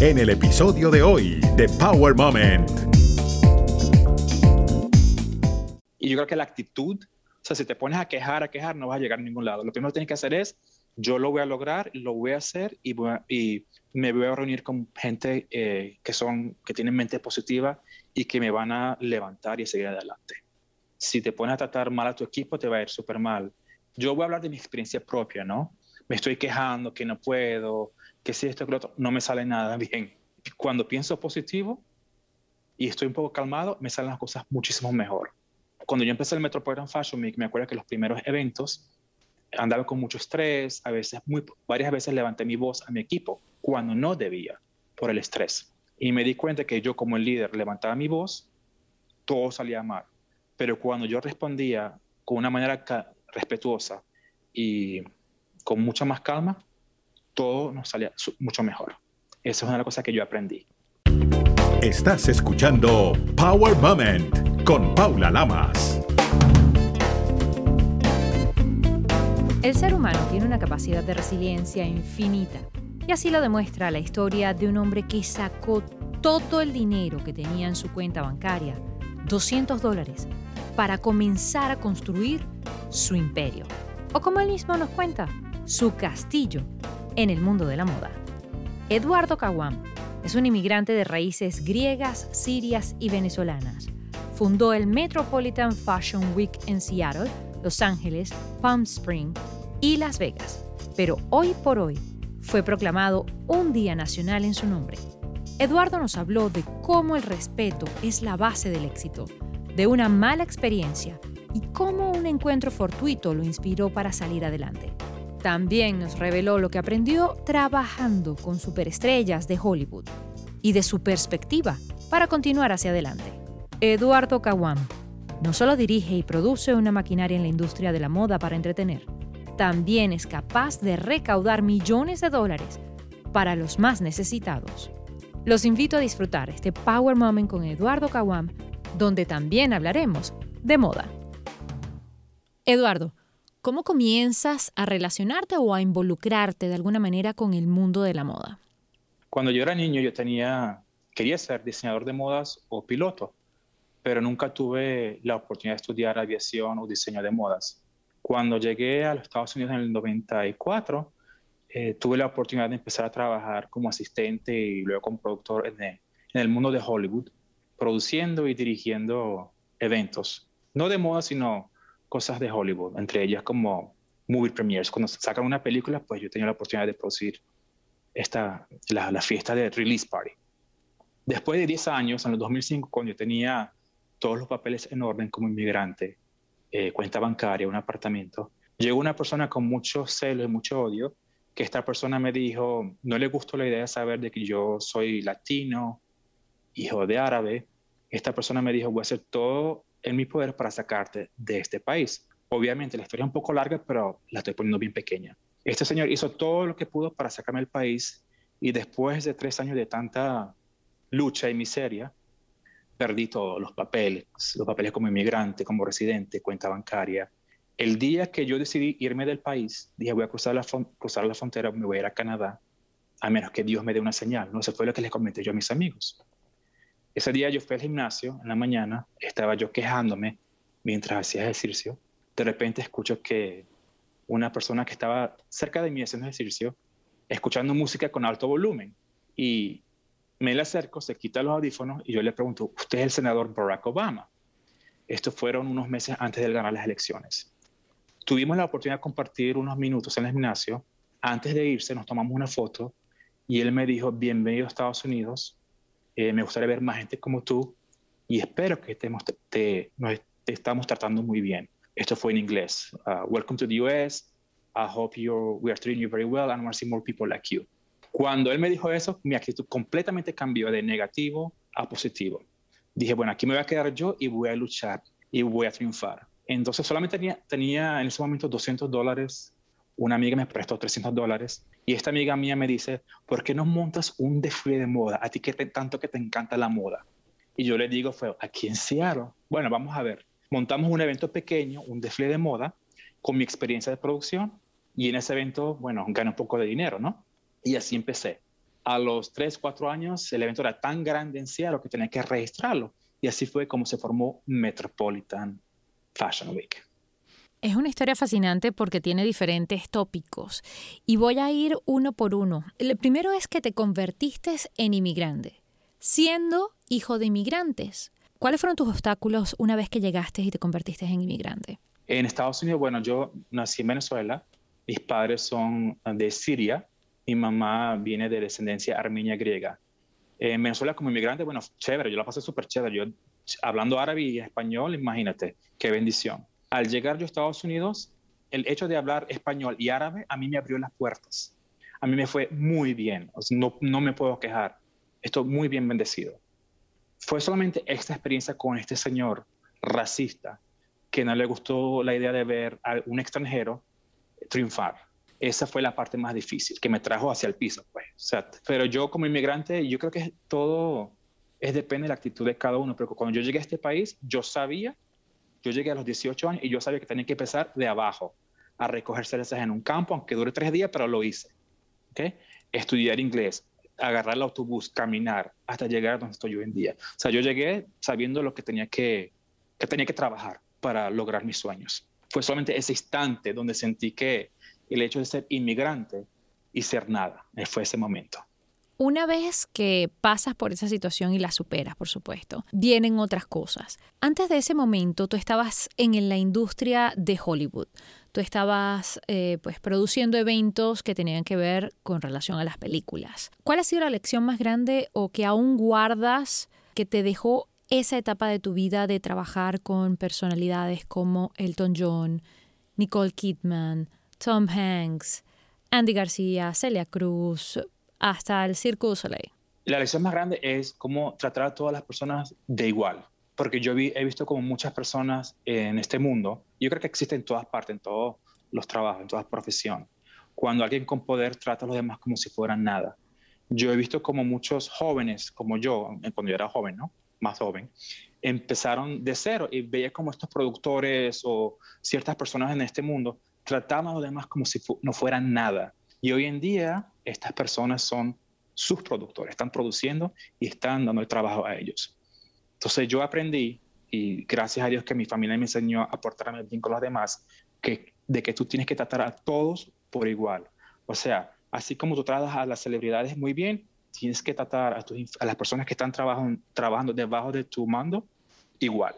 en el episodio de hoy de Power Moment. Y yo creo que la actitud, o sea, si te pones a quejar, a quejar, no vas a llegar a ningún lado. Lo primero que tienes que hacer es, yo lo voy a lograr, lo voy a hacer y, y me voy a reunir con gente eh, que, son, que tienen mente positiva y que me van a levantar y seguir adelante. Si te pones a tratar mal a tu equipo, te va a ir súper mal. Yo voy a hablar de mi experiencia propia, ¿no? Me estoy quejando que no puedo, que si esto, que lo otro, no me sale nada bien. Cuando pienso positivo y estoy un poco calmado, me salen las cosas muchísimo mejor. Cuando yo empecé el Metropolitan Fashion Week, me acuerdo que los primeros eventos andaba con mucho estrés, a veces, varias veces levanté mi voz a mi equipo cuando no debía por el estrés. Y me di cuenta que yo como el líder levantaba mi voz, todo salía mal. Pero cuando yo respondía con una manera respetuosa y con mucha más calma, todo nos salía mucho mejor. Esa es una de las cosas que yo aprendí. Estás escuchando Power Moment con Paula Lamas. El ser humano tiene una capacidad de resiliencia infinita y así lo demuestra la historia de un hombre que sacó todo el dinero que tenía en su cuenta bancaria, 200 dólares, para comenzar a construir su imperio. O como él mismo nos cuenta, su castillo en el mundo de la moda. Eduardo Kawam es un inmigrante de raíces griegas, sirias y venezolanas. Fundó el Metropolitan Fashion Week en Seattle, Los Ángeles, Palm Spring y Las Vegas. Pero hoy por hoy fue proclamado un día nacional en su nombre. Eduardo nos habló de cómo el respeto es la base del éxito, de una mala experiencia y cómo un encuentro fortuito lo inspiró para salir adelante. También nos reveló lo que aprendió trabajando con superestrellas de Hollywood y de su perspectiva para continuar hacia adelante. Eduardo Kawam no solo dirige y produce una maquinaria en la industria de la moda para entretener, también es capaz de recaudar millones de dólares para los más necesitados. Los invito a disfrutar este Power Moment con Eduardo Kawam, donde también hablaremos de moda. Eduardo, ¿Cómo comienzas a relacionarte o a involucrarte de alguna manera con el mundo de la moda? Cuando yo era niño yo tenía, quería ser diseñador de modas o piloto, pero nunca tuve la oportunidad de estudiar aviación o diseño de modas. Cuando llegué a los Estados Unidos en el 94, eh, tuve la oportunidad de empezar a trabajar como asistente y luego como productor en en el mundo de Hollywood, produciendo y dirigiendo eventos, no de moda, sino cosas de Hollywood, entre ellas como movie premieres. Cuando sacan una película, pues yo tenía la oportunidad de producir esta, la, fiesta de release party. Después de 10 años, en el 2005, cuando yo tenía todos los papeles en orden como inmigrante, eh, cuenta bancaria, un apartamento, llegó una persona con mucho celo y mucho odio, que esta persona me dijo, no le gustó la idea de saber de que yo soy latino, hijo de árabe. Esta persona me dijo, voy a hacer todo en mi poder para sacarte de este país. Obviamente la historia es un poco larga, pero la estoy poniendo bien pequeña. Este señor hizo todo lo que pudo para sacarme del país y después de tres años de tanta lucha y miseria, perdí todos los papeles, los papeles como inmigrante, como residente, cuenta bancaria. El día que yo decidí irme del país, dije voy a cruzar la, cruzar la frontera, me voy a ir a Canadá, a menos que Dios me dé una señal. No, eso fue lo que les comenté yo a mis amigos. Ese día yo fui al gimnasio en la mañana, estaba yo quejándome mientras hacía ejercicio. De repente escucho que una persona que estaba cerca de mí haciendo ejercicio, escuchando música con alto volumen. Y me le acerco, se quita los audífonos y yo le pregunto, ¿usted es el senador Barack Obama? Estos fueron unos meses antes de ganar las elecciones. Tuvimos la oportunidad de compartir unos minutos en el gimnasio. Antes de irse nos tomamos una foto y él me dijo, bienvenido a Estados Unidos, eh, me gustaría ver más gente como tú y espero que te, te, te estamos tratando muy bien. Esto fue en inglés. Uh, welcome to the US. I hope you're, we are treating you very well and want to see more people like you. Cuando él me dijo eso, mi actitud completamente cambió de negativo a positivo. Dije, bueno, aquí me voy a quedar yo y voy a luchar y voy a triunfar. Entonces solamente tenía, tenía en ese momento 200 dólares. Una amiga me prestó 300 dólares y esta amiga mía me dice, ¿por qué no montas un desfile de moda? A ti que tanto que te encanta la moda. Y yo le digo, fue aquí en Seattle. Bueno, vamos a ver. Montamos un evento pequeño, un desfile de moda, con mi experiencia de producción. Y en ese evento, bueno, gané un poco de dinero, ¿no? Y así empecé. A los 3, 4 años, el evento era tan grande en Seattle que tenía que registrarlo. Y así fue como se formó Metropolitan Fashion Week. Es una historia fascinante porque tiene diferentes tópicos y voy a ir uno por uno. El primero es que te convertiste en inmigrante, siendo hijo de inmigrantes. ¿Cuáles fueron tus obstáculos una vez que llegaste y te convertiste en inmigrante? En Estados Unidos, bueno, yo nací en Venezuela, mis padres son de Siria, mi mamá viene de descendencia armenia griega. En Venezuela como inmigrante, bueno, chévere, yo la pasé súper chévere. Yo hablando árabe y español, imagínate, qué bendición al llegar yo a Estados Unidos, el hecho de hablar español y árabe a mí me abrió las puertas. A mí me fue muy bien, no, no me puedo quejar. Estoy muy bien bendecido. Fue solamente esta experiencia con este señor racista que no le gustó la idea de ver a un extranjero triunfar. Esa fue la parte más difícil, que me trajo hacia el piso. Pues. pero yo como inmigrante, yo creo que todo es depende de la actitud de cada uno. Pero cuando yo llegué a este país, yo sabía yo llegué a los 18 años y yo sabía que tenía que empezar de abajo, a recoger cerezas en un campo, aunque dure tres días, pero lo hice. ¿okay? Estudiar inglés, agarrar el autobús, caminar hasta llegar a donde estoy hoy en día. O sea, yo llegué sabiendo lo que tenía que, que tenía que trabajar para lograr mis sueños. Fue solamente ese instante donde sentí que el hecho de ser inmigrante y ser nada, fue ese momento. Una vez que pasas por esa situación y la superas, por supuesto, vienen otras cosas. Antes de ese momento, tú estabas en la industria de Hollywood. Tú estabas eh, pues, produciendo eventos que tenían que ver con relación a las películas. ¿Cuál ha sido la lección más grande o que aún guardas que te dejó esa etapa de tu vida de trabajar con personalidades como Elton John, Nicole Kidman, Tom Hanks, Andy García, Celia Cruz, hasta el Circo du Soleil? La lección más grande es cómo tratar a todas las personas de igual, porque yo he visto como muchas personas en este mundo, yo creo que existe en todas partes, en todos los trabajos, en todas profesiones, cuando alguien con poder trata a los demás como si fueran nada. Yo he visto como muchos jóvenes, como yo, cuando yo era joven, ¿no? Más joven, empezaron de cero y veía como estos productores o ciertas personas en este mundo trataban a los demás como si no fueran nada. Y hoy en día estas personas son sus productores, están produciendo y están dando el trabajo a ellos. Entonces yo aprendí, y gracias a Dios que mi familia me enseñó a portarme bien con los demás, que, de que tú tienes que tratar a todos por igual. O sea, así como tú tratas a las celebridades muy bien, tienes que tratar a, las personas que están trabajando, debajo de tu mando igual.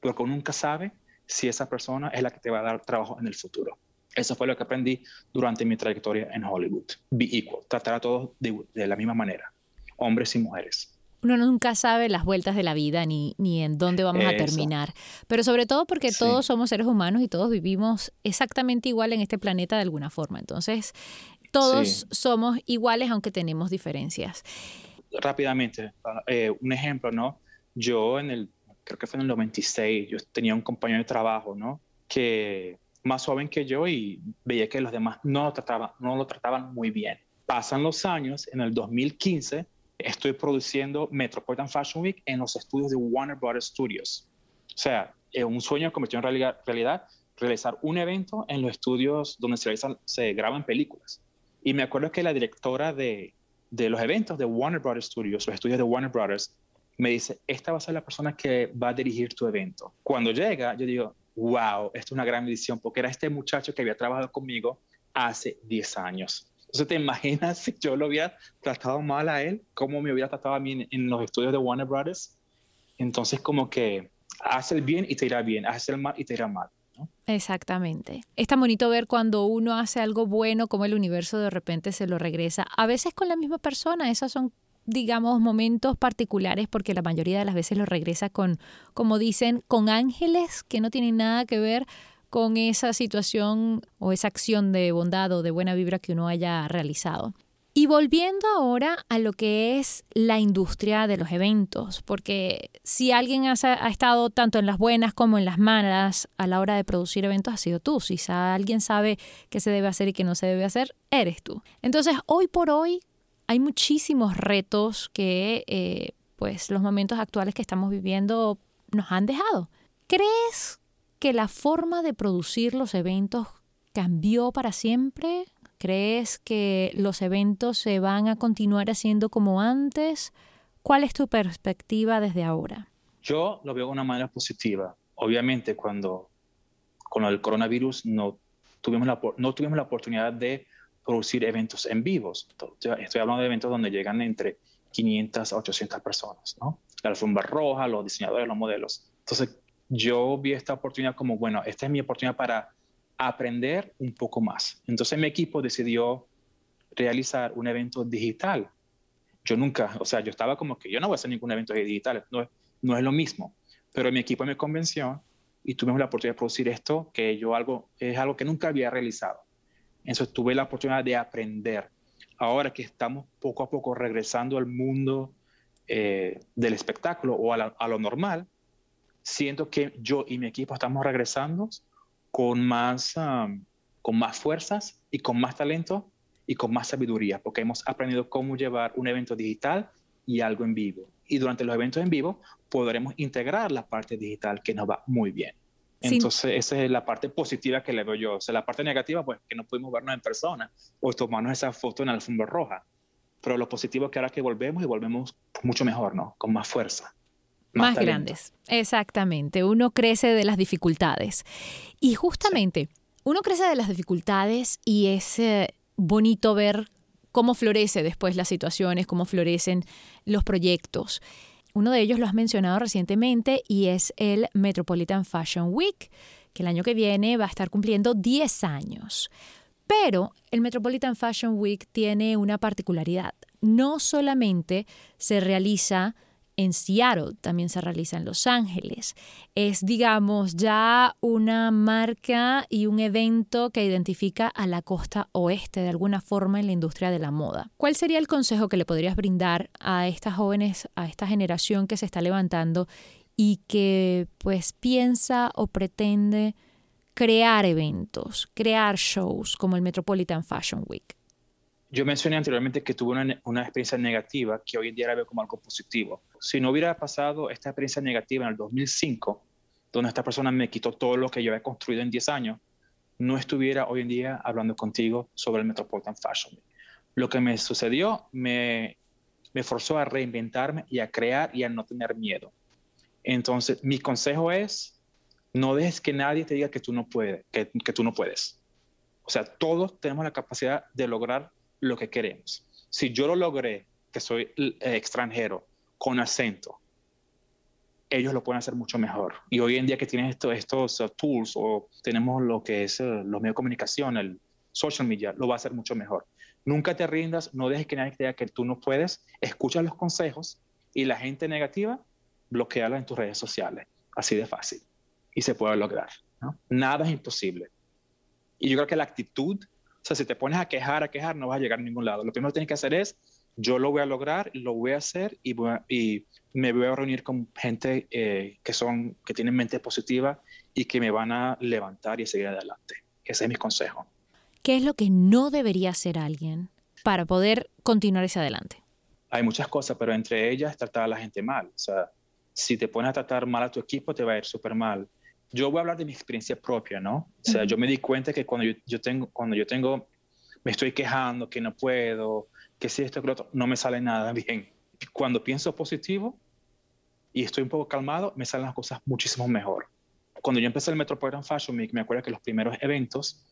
Porque nunca sabe si esa persona es la que te va a dar trabajo en el futuro. Eso fue lo que aprendí durante mi trayectoria en Hollywood. Be equal, tratar a todos de, la misma manera, hombres y mujeres uno nunca sabe las vueltas de la vida ni, ni en dónde vamos a terminar. Pero sobre todo porque todos somos seres humanos y todos vivimos exactamente igual en este planeta de alguna forma. Entonces, todos somos iguales aunque tenemos diferencias. Rápidamente, eh, un ejemplo, ¿no? Yo en el, creo que fue en el 96, yo tenía un compañero de trabajo, ¿no? Que más joven que yo y veía que los demás no lo trataban, no lo trataban muy bien. Pasan los años, en el 2015 estoy produciendo Metropolitan Fashion Week en los estudios de Warner Brothers Studios. O sea, es un sueño convirtió en realidad, realidad realizar un evento en los estudios donde se, se graban películas. Y me acuerdo que la directora de, de los eventos de Warner Brothers Studios, los estudios de Warner Brothers, me dice, esta va a ser la persona que va a dirigir tu evento. Cuando llega, yo digo, wow, esto es una gran edición, porque era este muchacho que había trabajado conmigo hace 10 años. Entonces, ¿te imaginas si yo lo hubiera tratado mal a él? ¿Cómo me hubiera tratado a mí en, los estudios de Warner Brothers? Entonces, como que haz el bien y te irá bien, haz el mal y te irá mal. Exactamente. Es tan bonito ver cuando uno hace algo bueno, como el universo de repente se lo regresa. A veces con la misma persona, esas son digamos, momentos particulares, porque la mayoría de las veces lo regresa con, como dicen, con ángeles que no tienen nada que ver con esa situación o esa acción de bondad o de buena vibra que uno haya realizado. Y volviendo ahora a lo que es la industria de los eventos, porque si alguien ha, ha, estado tanto en las buenas como en las malas a la hora de producir eventos, ha sido tú. Si alguien sabe qué se debe hacer y qué no se debe hacer, eres tú. Entonces, hoy por hoy, hay muchísimos retos que eh, pues los momentos actuales que estamos viviendo nos han dejado. ¿Crees que la forma de producir los eventos cambió para siempre? ¿Crees que los eventos se van a continuar haciendo como antes? ¿Cuál es tu perspectiva desde ahora? Yo lo veo de una manera positiva. Obviamente, cuando con el coronavirus no tuvimos la, no tuvimos la oportunidad de producir eventos en vivos. Estoy hablando de eventos donde llegan entre 500 a 800 personas, ¿no? La alfombra roja, los diseñadores, los modelos. Entonces, yo vi esta oportunidad como, bueno, esta es mi oportunidad para aprender un poco más. Entonces, mi equipo decidió realizar un evento digital. Yo nunca, o sea, yo estaba como que yo no voy a hacer ningún evento digital, no, no es lo mismo. Pero mi equipo me convenció y tuvimos la oportunidad de producir esto, que yo algo, es algo que nunca había realizado. Entonces tuve la oportunidad de aprender. Ahora que estamos poco a poco regresando al mundo eh, del espectáculo o a, lo normal, siento que yo y mi equipo estamos regresando con más, con más fuerzas y con más talento y con más sabiduría, porque hemos aprendido cómo llevar un evento digital y algo en vivo. Y durante los eventos en vivo podremos integrar la parte digital que nos va muy bien. Entonces, esa es la parte positiva que le veo yo. O sea, la parte negativa, pues que no pudimos vernos en persona o tomarnos esa foto en la alfombra roja. Pero lo positivo es que ahora que volvemos y volvemos mucho mejor, ¿no? Con más fuerza. Más, grandes, exactamente. Uno crece de las dificultades. Y justamente, uno crece de las dificultades y es eh, bonito ver cómo florece después las situaciones, cómo florecen los proyectos. Uno de ellos lo has mencionado recientemente y es el Metropolitan Fashion Week, que el año que viene va a estar cumpliendo 10 años. Pero el Metropolitan Fashion Week tiene una particularidad. No solamente se realiza en Seattle, también se realiza en Los Ángeles. Es, digamos, ya una marca y un evento que identifica a la costa oeste de alguna forma en la industria de la moda. ¿Cuál sería el consejo que le podrías brindar a estas jóvenes, a esta generación que se está levantando y que pues piensa o pretende crear eventos, crear shows como el Metropolitan Fashion Week? Yo mencioné anteriormente que tuve una, una, experiencia negativa que hoy en día la veo como algo positivo. Si no hubiera pasado esta experiencia negativa en el 2005, donde esta persona me quitó todo lo que yo había construido en 10 años, no estuviera hoy en día hablando contigo sobre el Metropolitan Fashion Week. Lo que me sucedió me, me forzó a reinventarme y a crear y a no tener miedo. Entonces, mi consejo es, no dejes que nadie te diga que tú no puedes, que, que tú no puedes. O sea, todos tenemos la capacidad de lograr lo que queremos. Si yo lo logré, que soy eh, extranjero, con acento, ellos lo pueden hacer mucho mejor. Y hoy en día que tienen estos, uh, tools o tenemos lo que es uh, los medios de comunicación, el social media, lo va a hacer mucho mejor. Nunca te rindas, no dejes que nadie te diga que tú no puedes, escucha los consejos y la gente negativa, bloqueala en tus redes sociales. Así de fácil. Y se puede lograr. Nada es imposible. Y yo creo que la actitud o sea, si te pones a quejar, a quejar, no vas a llegar a ningún lado. Lo primero que tienes que hacer es, yo lo voy a lograr, lo voy a hacer y, y me voy a reunir con gente eh, que, son, que tienen mente positiva y que me van a levantar y seguir adelante. Ese es mi consejo. ¿Qué es lo que no debería hacer alguien para poder continuar hacia adelante? Hay muchas cosas, pero entre ellas tratar a la gente mal. O sea, si te pones a tratar mal a tu equipo, te va a ir súper mal yo voy a hablar de mi experiencia propia, ¿no? O sea, yo me di cuenta que cuando yo, tengo, cuando yo tengo, me estoy quejando, que no puedo, que si esto, que lo otro, no me sale nada bien. Cuando pienso positivo y estoy un poco calmado, me salen las cosas muchísimo mejor. Cuando yo empecé el Metropolitan Fashion Week, me acuerdo que los primeros eventos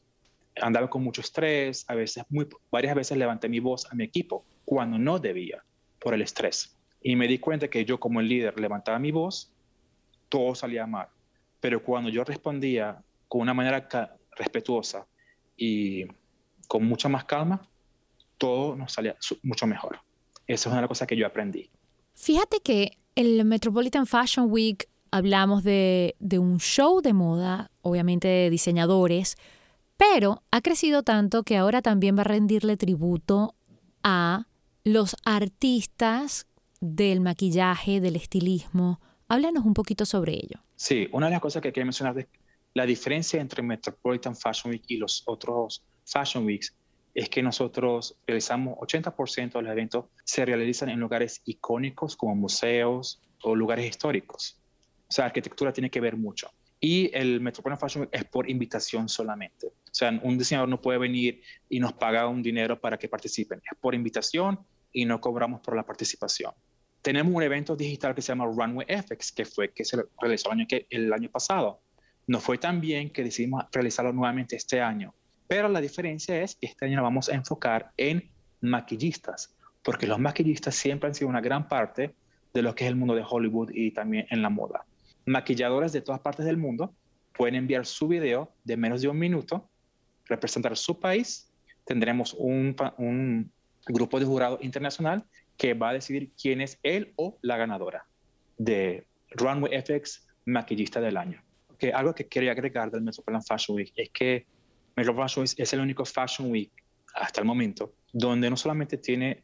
andaba con mucho estrés, a veces, muy, varias veces levanté mi voz a mi equipo cuando no debía por el estrés. Y me di cuenta que yo como el líder levantaba mi voz, todo salía mal pero cuando yo respondía con una manera respetuosa y con mucha más calma, todo nos salía mucho mejor. Esa es una de las cosas que yo aprendí. Fíjate que el Metropolitan Fashion Week hablamos de, de un show de moda, obviamente de diseñadores, pero ha crecido tanto que ahora también va a rendirle tributo a los artistas del maquillaje, del estilismo. Háblanos un poquito sobre ello. Sí, una de las cosas que quiero mencionar es la diferencia entre Metropolitan Fashion Week y los otros Fashion Weeks es que nosotros realizamos 80% de los eventos se realizan en lugares icónicos como museos o lugares históricos. O sea, arquitectura tiene que ver mucho. Y el Metropolitan Fashion Week es por invitación solamente. O sea, un diseñador no puede venir y nos paga un dinero para que participen. Es por invitación y no cobramos por la participación. Tenemos un evento digital que se llama Runway FX, que fue que se realizó el año, el año pasado. No fue tan bien que decidimos realizarlo nuevamente este año. Pero la diferencia es que este año nos vamos a enfocar en maquillistas, porque los maquillistas siempre han sido una gran parte de lo que es el mundo de Hollywood y también en la moda. Maquilladores de todas partes del mundo pueden enviar su video de menos de un minuto, representar su país. Tendremos un, un grupo de jurado internacional que va a decidir quién es él o la ganadora de Runway FX Maquillista del Año. Que algo que quería agregar del Metropolitan Fashion Week es que Metropolitan Fashion Week es el único Fashion Week hasta el momento donde no solamente tiene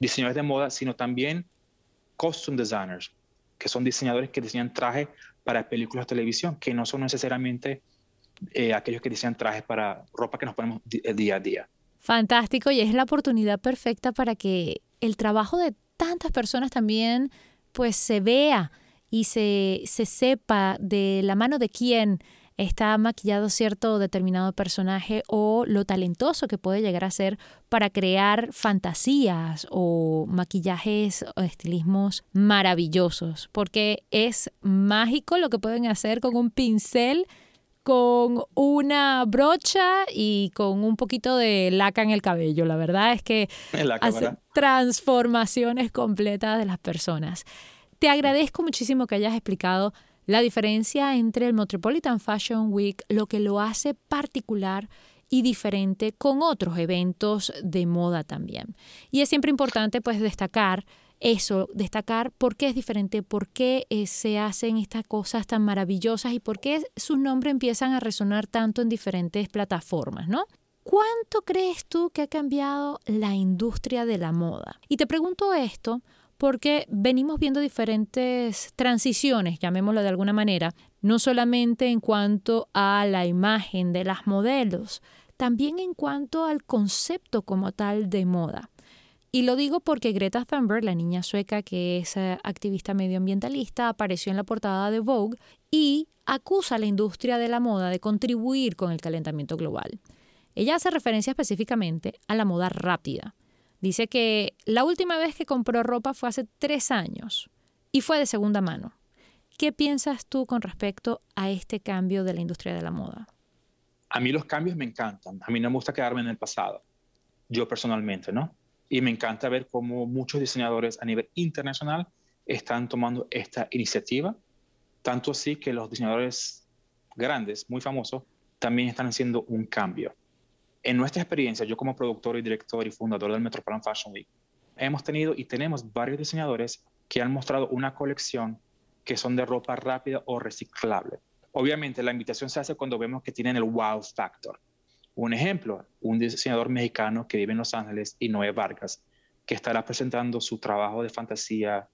diseñadores de moda, sino también costume designers, que son diseñadores que diseñan trajes para películas de televisión, que no son necesariamente eh, aquellos que diseñan trajes para ropa que nos ponemos eh, día a día. Fantástico, y es la oportunidad perfecta para que el trabajo de tantas personas también pues se vea y se, se sepa de la mano de quién está maquillado cierto determinado personaje o lo talentoso que puede llegar a ser para crear fantasías o maquillajes o estilismos maravillosos, porque es mágico lo que pueden hacer con un pincel con una brocha y con un poquito de laca en el cabello. La verdad es que hace transformaciones completas de las personas. Te agradezco muchísimo que hayas explicado la diferencia entre el Metropolitan Fashion Week, lo que lo hace particular y diferente con otros eventos de moda también. Y es siempre importante pues destacar eso, destacar por qué es diferente, por qué eh, se hacen estas cosas tan maravillosas y por qué sus nombres empiezan a resonar tanto en diferentes plataformas, ¿no? ¿Cuánto crees tú que ha cambiado la industria de la moda? Y te pregunto esto porque venimos viendo diferentes transiciones, llamémoslo de alguna manera, no solamente en cuanto a la imagen de las modelos, también en cuanto al concepto como tal de moda. Y lo digo porque Greta Thunberg, la niña sueca que es eh, activista medioambientalista, apareció en la portada de Vogue y acusa a la industria de la moda de contribuir con el calentamiento global. Ella hace referencia específicamente a la moda rápida, Dice que la última vez que compró ropa fue hace tres años y fue de segunda mano. ¿Qué piensas tú con respecto a este cambio de la industria de la moda? A mí los cambios me encantan. A mí no me gusta quedarme en el pasado. Yo personalmente, ¿no? Y me encanta ver cómo muchos diseñadores a nivel internacional están tomando esta iniciativa. Tanto así que los diseñadores grandes, muy famosos, también están haciendo un cambio. En nuestra experiencia, yo como productor y director y fundador del Metropolitan Fashion Week, hemos tenido y tenemos varios diseñadores que han mostrado una colección que son de ropa rápida o reciclable. Obviamente la invitación se hace cuando vemos que tienen el wow factor. Un ejemplo, un diseñador mexicano que vive en Los Ángeles y Noé Vargas, que estará presentando su trabajo de fantasía.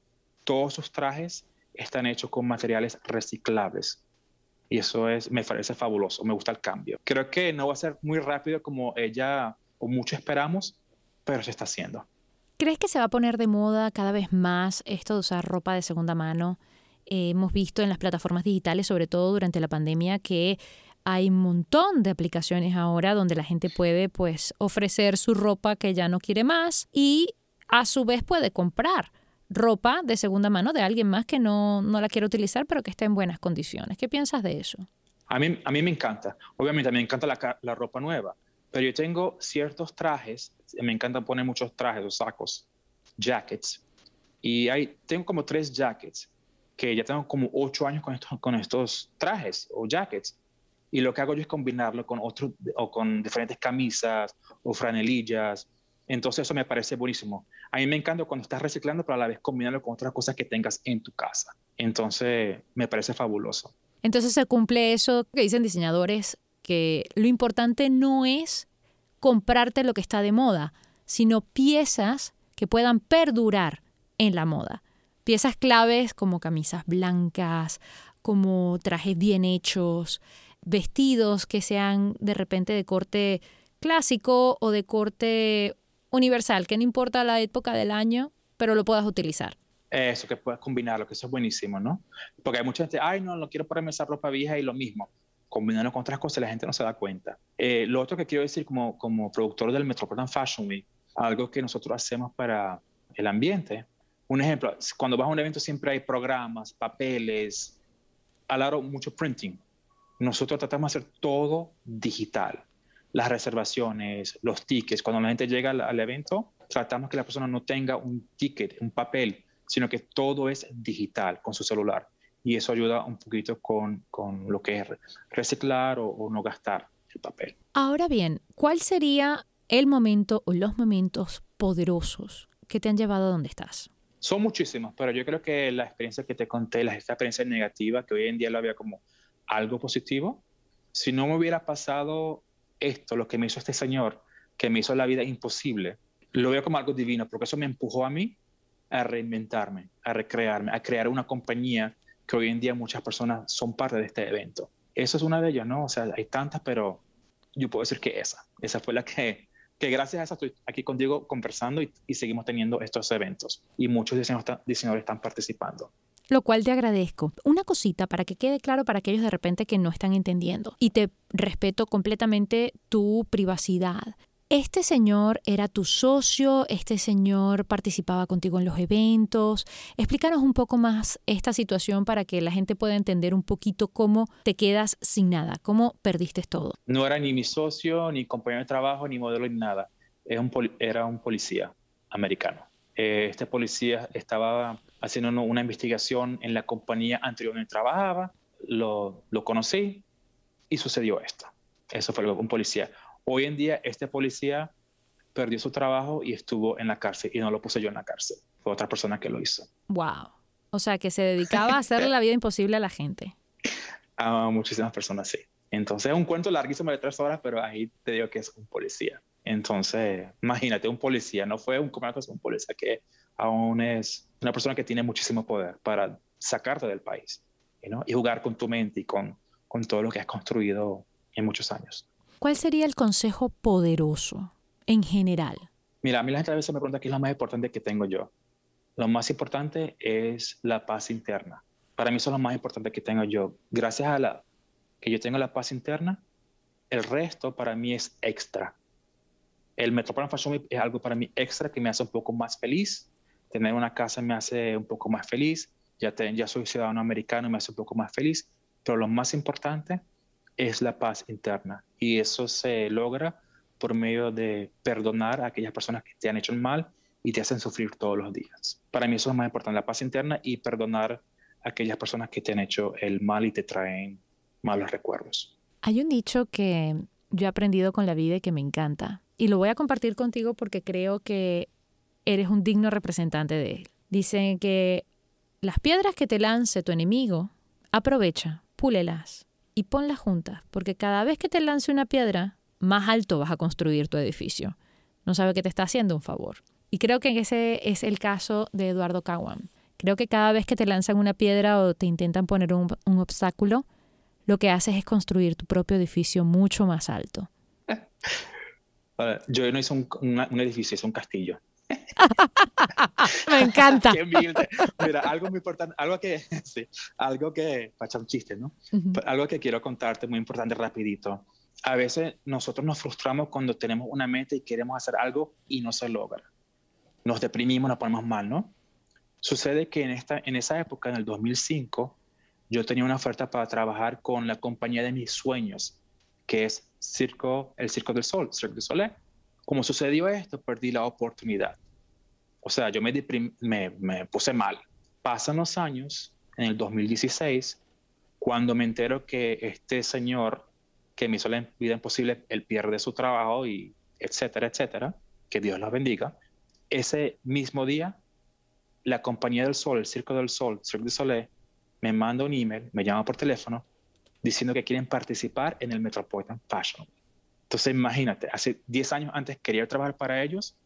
Todos sus trajes están hechos con materiales reciclables. Y eso es, me parece fabuloso, me gusta el cambio. Creo que no va a ser muy rápido como ella o mucho esperamos, pero se está haciendo. ¿Crees que se va a poner de moda cada vez más esto de usar ropa de segunda mano? Eh, hemos visto en las plataformas digitales, sobre todo durante la pandemia, que hay un montón de aplicaciones ahora donde la gente puede pues ofrecer su ropa que ya no quiere más y a su vez puede comprar ropa de segunda mano de alguien más que no, no la quiere utilizar, pero que esté en buenas condiciones. ¿Qué piensas de eso? A mí, a mí me encanta. Obviamente me encanta la, la ropa nueva, pero yo tengo ciertos trajes, me encanta poner muchos trajes o sacos, jackets, y hay, tengo como tres jackets que ya tengo como ocho años con estos, con estos trajes o jackets. Y lo que hago yo es combinarlo con otros o con diferentes camisas o franelillas entonces eso me parece buenísimo. A mí me encanta cuando estás reciclando, pero a la vez combinarlo con otras cosas que tengas en tu casa. Entonces me parece fabuloso. Entonces se cumple eso que dicen diseñadores, que lo importante no es comprarte lo que está de moda, sino piezas que puedan perdurar en la moda. Piezas claves como camisas blancas, como trajes bien hechos, vestidos que sean de repente de corte clásico o de corte universal, que no importa la época del año, pero lo puedas utilizar. Eso, que puedas combinarlo, que eso es buenísimo, ¿no? Porque hay mucha gente, ay, no, no quiero ponerme esa ropa vieja y lo mismo. combinando con otras cosas, la gente no se da cuenta. Eh, lo otro que quiero decir como, como productor del Metropolitan Fashion Week, algo que nosotros hacemos para el ambiente. Un ejemplo, cuando vas a un evento siempre hay programas, papeles, lado mucho printing. Nosotros tratamos de hacer todo digital. Las reservaciones, los tickets, cuando la gente llega al, al evento, tratamos que la persona no tenga un ticket, un papel, sino que todo es digital con su celular. Y eso ayuda un poquito con, con lo que es reciclar o, o no gastar el papel. Ahora bien, ¿cuál sería el momento o los momentos poderosos que te han llevado a donde estás? Son muchísimos, pero yo creo que la experiencia que te conté, la experiencia negativa, que hoy en día lo había como algo positivo, si no me hubiera pasado esto, lo que me hizo este señor, que me hizo la vida imposible, lo veo como algo divino, porque eso me empujó a mí a reinventarme, a recrearme, a crear una compañía que hoy en día muchas personas son parte de este evento. Eso es una de ellas, ¿no? O sea, hay tantas, pero yo puedo decir que esa, esa fue la que, que gracias a esa estoy aquí contigo conversando y, seguimos teniendo estos eventos. Y muchos diseñadores están participando lo cual te agradezco. Una cosita para que quede claro para aquellos de repente que no están entendiendo y te respeto completamente tu privacidad. Este señor era tu socio, este señor participaba contigo en los eventos. Explícanos un poco más esta situación para que la gente pueda entender un poquito cómo te quedas sin nada, cómo perdiste todo. No era ni mi socio, ni compañero de trabajo, ni modelo, ni nada. Era un, policía americano. Eh, este policía estaba haciendo una investigación en la compañía anterior donde trabajaba, lo, lo conocí y sucedió esto. Eso fue un policía. Hoy en día este policía perdió su trabajo y estuvo en la cárcel y no lo puse yo en la cárcel. Fue otra persona que lo hizo. Wow. O sea, que se dedicaba a hacerle la vida imposible a la gente. A muchísimas personas, sí. Entonces es un cuento larguísimo de tres horas, pero ahí te digo que es un policía. Entonces, imagínate, un policía, no fue un comandante, es un policía que aún es una persona que tiene muchísimo poder para sacarte del país ¿no? y jugar con tu mente y con, con todo lo que has construido en muchos años. ¿Cuál sería el consejo poderoso en general? Mira, a mí la gente a veces me pregunta qué es lo más importante que tengo yo. Lo más importante es la paz interna. Para mí eso es lo más importante que tengo yo. Gracias a la que yo tengo la paz interna, el resto para mí es extra. El Metropolitan Fashion Week es algo para mí extra que me hace un poco más feliz. Tener una casa me hace un poco más feliz. Ya, soy ciudadano americano y me hace un poco más feliz. Pero lo más importante es la paz interna y eso se logra por medio de perdonar a aquellas personas que te han hecho mal y te hacen sufrir todos los días. Para mí eso es más importante, la paz interna y perdonar a aquellas personas que te han hecho el mal y te traen malos recuerdos. Hay un dicho que yo he aprendido con la vida y que me encanta y lo voy a compartir contigo porque creo que eres un digno representante de él. Dicen que las piedras que te lance tu enemigo, aprovecha, púlelas y ponlas juntas, porque cada vez que te lance una piedra, más alto vas a construir tu edificio. No sabe que te está haciendo un favor. Y creo que ese es el caso de Eduardo Caguam. Creo que cada vez que te lanzan una piedra o te intentan poner un, obstáculo, lo que haces es construir tu propio edificio mucho más alto. Yo no hice un edificio, hice un castillo. Me encanta. Mira, algo muy importante, algo que, sí, algo que, para echar un chiste, ¿no? Algo que quiero contarte muy importante rapidito. A veces nosotros nos frustramos cuando tenemos una meta y queremos hacer algo y no se logra. Nos deprimimos, nos ponemos mal, ¿no? Sucede que en, esta, en esa época, en el 2005, yo tenía una oferta para trabajar con la compañía de mis sueños, que es Circo, el Circo del Sol, Cirque du Soleil. Como sucedió esto, perdí la oportunidad. O sea, yo me, puse mal. Pasan los años, en el 2016, cuando me entero que este señor que me hizo la vida imposible, él pierde su trabajo y etcétera, etcétera, que Dios los bendiga. Ese mismo día, la compañía del sol, el Circo del Sol, Cirque du Soleil, me manda un email, me llama por teléfono, diciendo que quieren participar en el Metropolitan Fashion. Entonces, imagínate, hace 10 años antes quería trabajar para ellos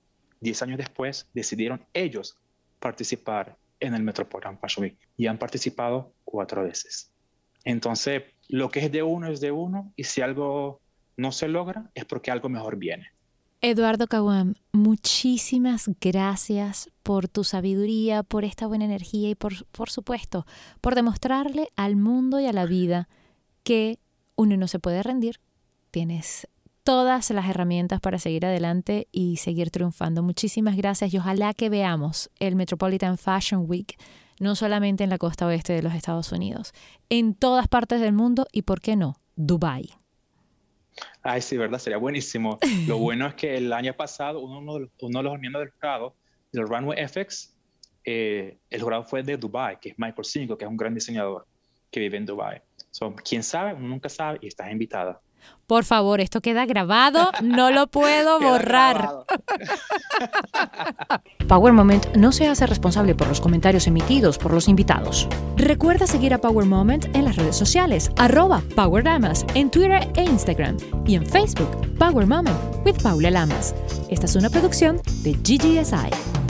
10 años después decidieron ellos participar en el Metropolitan Fashion Week y han participado cuatro veces. Entonces, lo que es de uno es de uno y si algo no se logra es porque algo mejor viene. Eduardo Caguam, muchísimas gracias por tu sabiduría, por esta buena energía y por, por supuesto, por demostrarle al mundo y a la vida que uno no se puede rendir. Tienes todas las herramientas para seguir adelante y seguir triunfando. Muchísimas gracias y ojalá que veamos el Metropolitan Fashion Week no solamente en la costa oeste de los Estados Unidos, en todas partes del mundo y, ¿por qué no?, Dubai. Ay, sí, verdad, sería buenísimo. Lo bueno es que el año pasado uno, de, los miembros del jurado, del Runway FX, eh, el jurado fue de Dubai, que es Michael Cinco, que es un gran diseñador que vive en Dubai. So, Quién sabe, uno nunca sabe y estás invitada. Por favor, esto queda grabado, no lo puedo borrar. Power Moment no se hace responsable por los comentarios emitidos por los invitados. Recuerda seguir a Power Moment en las redes sociales, arroba Power Lamas, en Twitter e Instagram, y en Facebook, Power Moment with Paula Lamas. Esta es una producción de GGSI.